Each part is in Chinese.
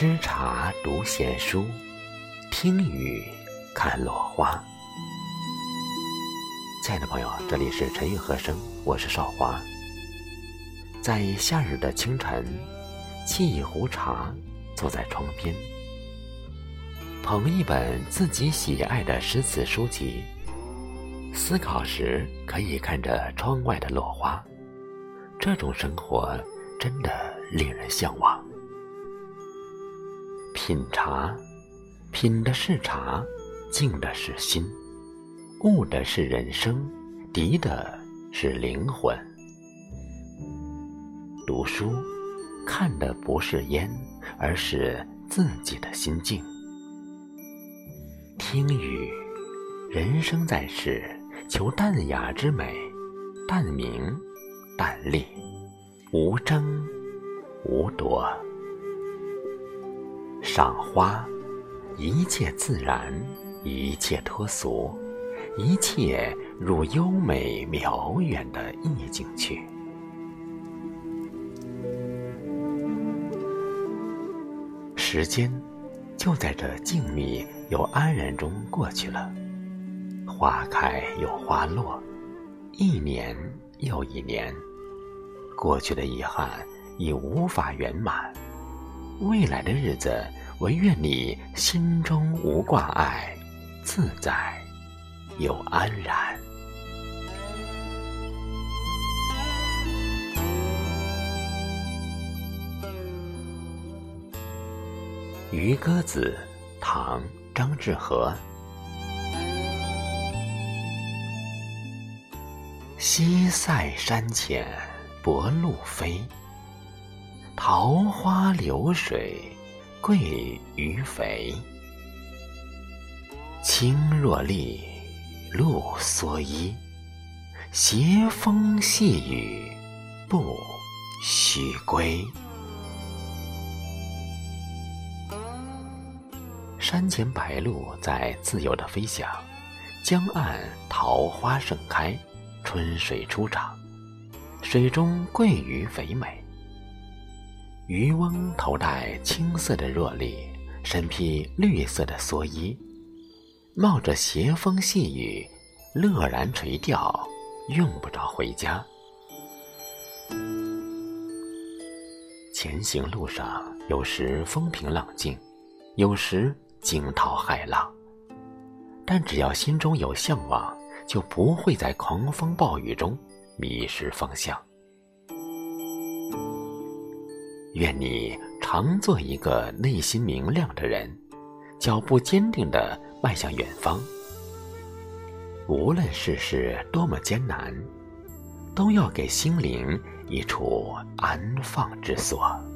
吃茶读闲书，听雨看落花。亲爱的朋友，这里是陈韵和声，我是少华。在夏日的清晨，沏一壶茶，坐在窗边，捧一本自己喜爱的诗词书籍，思考时可以看着窗外的落花，这种生活真的令人向往。品茶，品的是茶，静的是心，悟的是人生，涤的是灵魂。读书，看的不是烟，而是自己的心境。听雨，人生在世，求淡雅之美，淡明，淡丽，无争，无夺。赏花，一切自然，一切脱俗，一切入优美渺远的意境去。时间就在这静谧又安然中过去了，花开又花落，一年又一年，过去的遗憾已无法圆满。未来的日子，唯愿你心中无挂碍，自在又安然。《渔歌子》唐·张志和。西塞山前薄鹭飞。桃花流水鳜鱼肥，青箬笠，露蓑衣，斜风细雨不须归。山前白鹭在自由的飞翔，江岸桃花盛开，春水初长，水中鳜鱼肥美。渔翁头戴青色的箬笠，身披绿色的蓑衣，冒着斜风细雨，乐然垂钓，用不着回家。前行路上，有时风平浪静，有时惊涛骇浪，但只要心中有向往，就不会在狂风暴雨中迷失方向。愿你常做一个内心明亮的人，脚步坚定地迈向远方。无论世事多么艰难，都要给心灵一处安放之所。《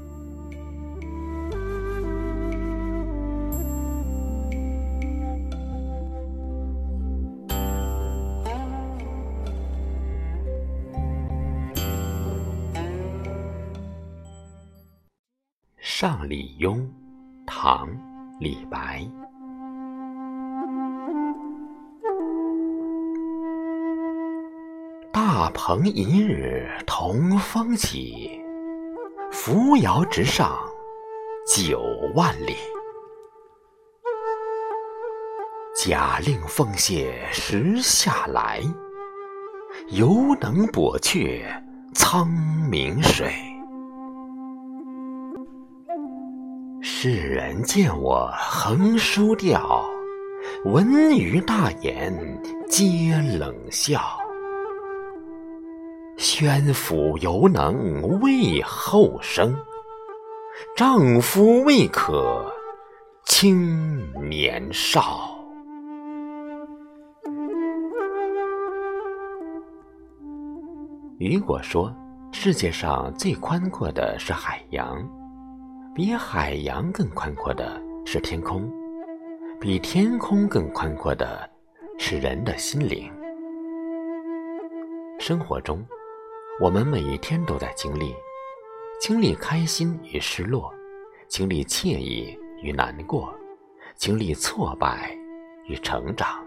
上李邕》唐·李白。大鹏一日同风起，扶摇直上九万里。假令奉谢时下来，犹能簸却苍冥水。世人见我横书调，闻余大言皆冷笑。宣府犹能为后生，丈夫未可轻年少。雨果说：“世界上最宽阔的是海洋。”比海洋更宽阔的是天空，比天空更宽阔的是人的心灵。生活中，我们每一天都在经历，经历开心与失落，经历惬意与难过，经历挫败与成长。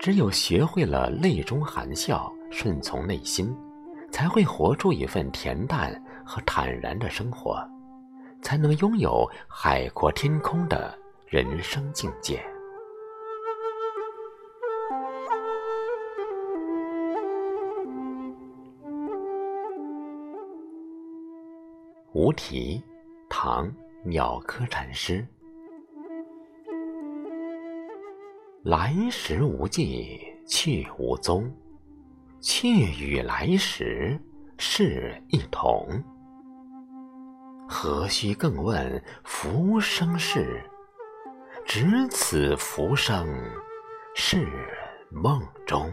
只有学会了泪中含笑，顺从内心，才会活出一份恬淡。和坦然的生活，才能拥有海阔天空的人生境界。无题，唐，鸟窠禅师。来时无迹，去无踪。去与来时是一同。何须更问浮生事？只此浮生是梦中。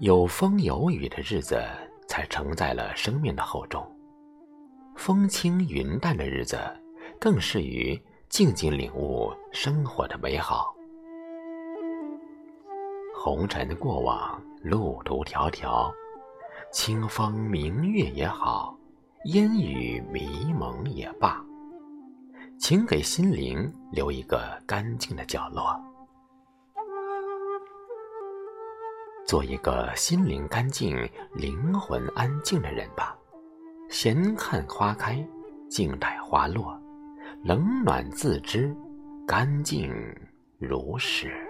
有风有雨的日子，才承载了生命的厚重；风轻云淡的日子，更适于静静领悟生活的美好。红尘的过往，路途迢迢，清风明月也好，烟雨迷蒙也罢，请给心灵留一个干净的角落。做一个心灵干净、灵魂安静的人吧。闲看花开，静待花落，冷暖自知，干净如是。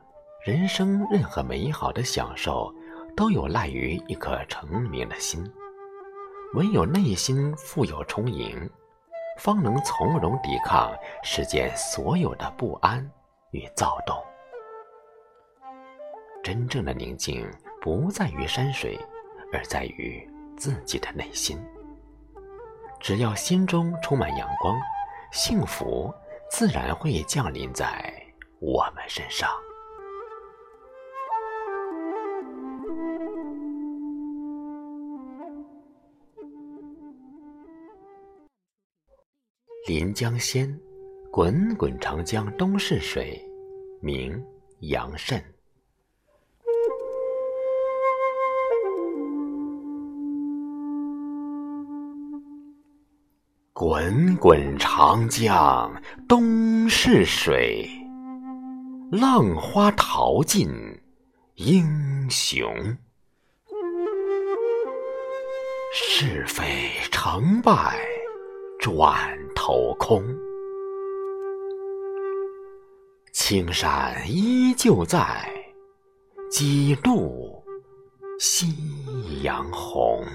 人生任何美好的享受，都有赖于一颗澄明的心。唯有内心富有充盈。”方能从容抵抗世间所有的不安与躁动。真正的宁静不在于山水，而在于自己的内心。只要心中充满阳光，幸福自然会降临在我们身上。临江仙，滚滚长江东逝水，名杨慎。滚滚长江东逝水，浪花淘尽英雄。是非成败转。头空，青山依旧在，几度夕阳红。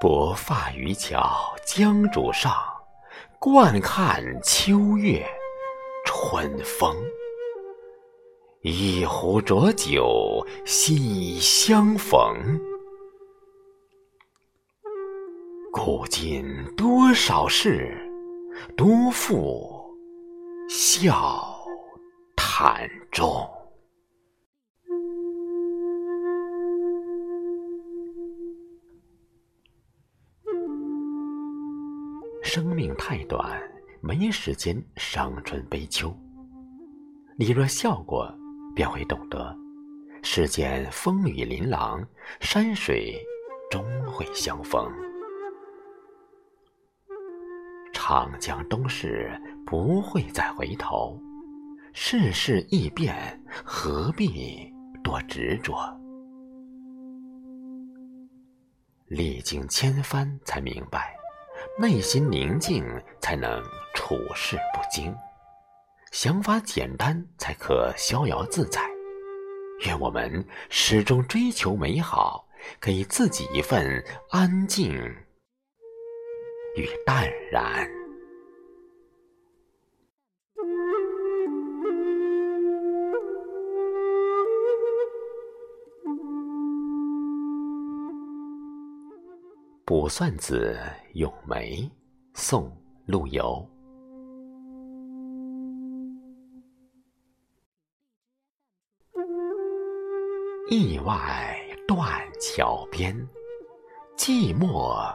薄发渔樵江渚上，惯看秋月春风。一壶浊酒喜相逢。古今多少事，多付笑谈中。生命太短，没时间伤春悲秋。你若笑过，便会懂得，世间风雨琳琅，山水终会相逢。长江东逝，不会再回头。世事易变，何必多执着？历经千帆，才明白，内心宁静，才能处事不惊；想法简单，才可逍遥自在。愿我们始终追求美好，给自己一份安静。与淡然。卜算子·咏梅，宋·陆游。驿外断桥边，寂寞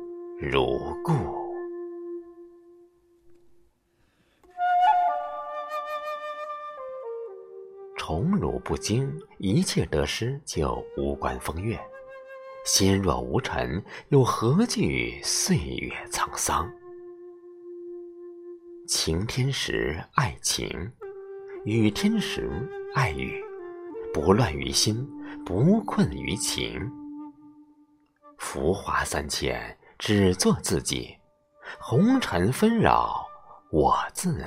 如故。宠辱不惊，一切得失就无关风月。心若无尘，又何惧岁月沧桑？晴天时爱晴，雨天时爱雨，不乱于心，不困于情。浮华三千，只做自己；红尘纷扰，我自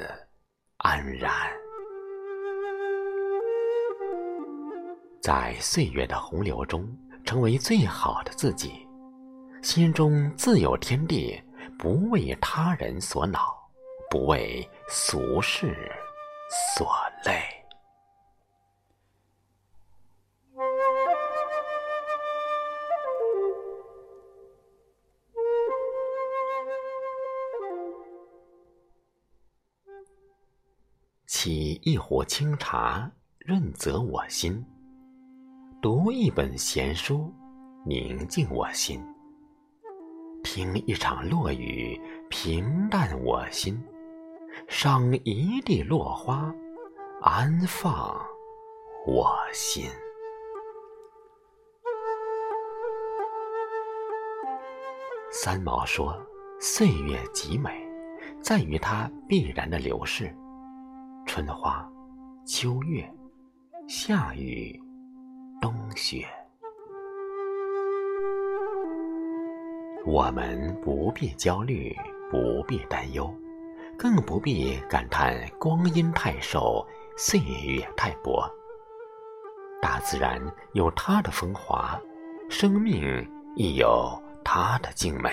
安然。在岁月的洪流中。成为最好的自己，心中自有天地，不为他人所恼，不为俗事所累。一壶清茶，润泽我心。读一本闲书，宁静我心；听一场落雨，平淡我心；赏一地落花，安放我心。三毛说：“岁月极美，在于它必然的流逝。春花、秋月、夏雨。”冬雪，我们不必焦虑，不必担忧，更不必感叹光阴太瘦，岁月太薄。大自然有它的风华，生命亦有它的静美。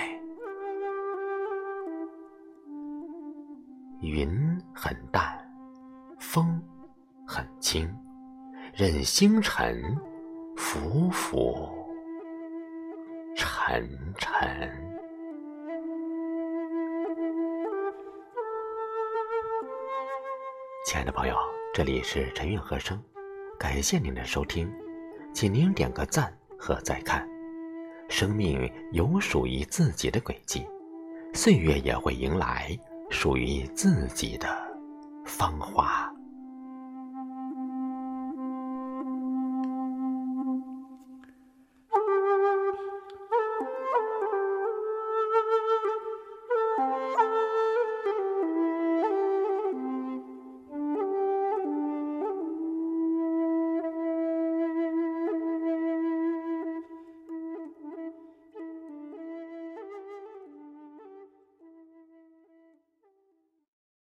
云很淡，风很轻，任星辰。浮浮沉沉。亲爱的朋友，这里是陈韵和声，感谢您的收听，请您点个赞和再看。生命有属于自己的轨迹，岁月也会迎来属于自己的芳华。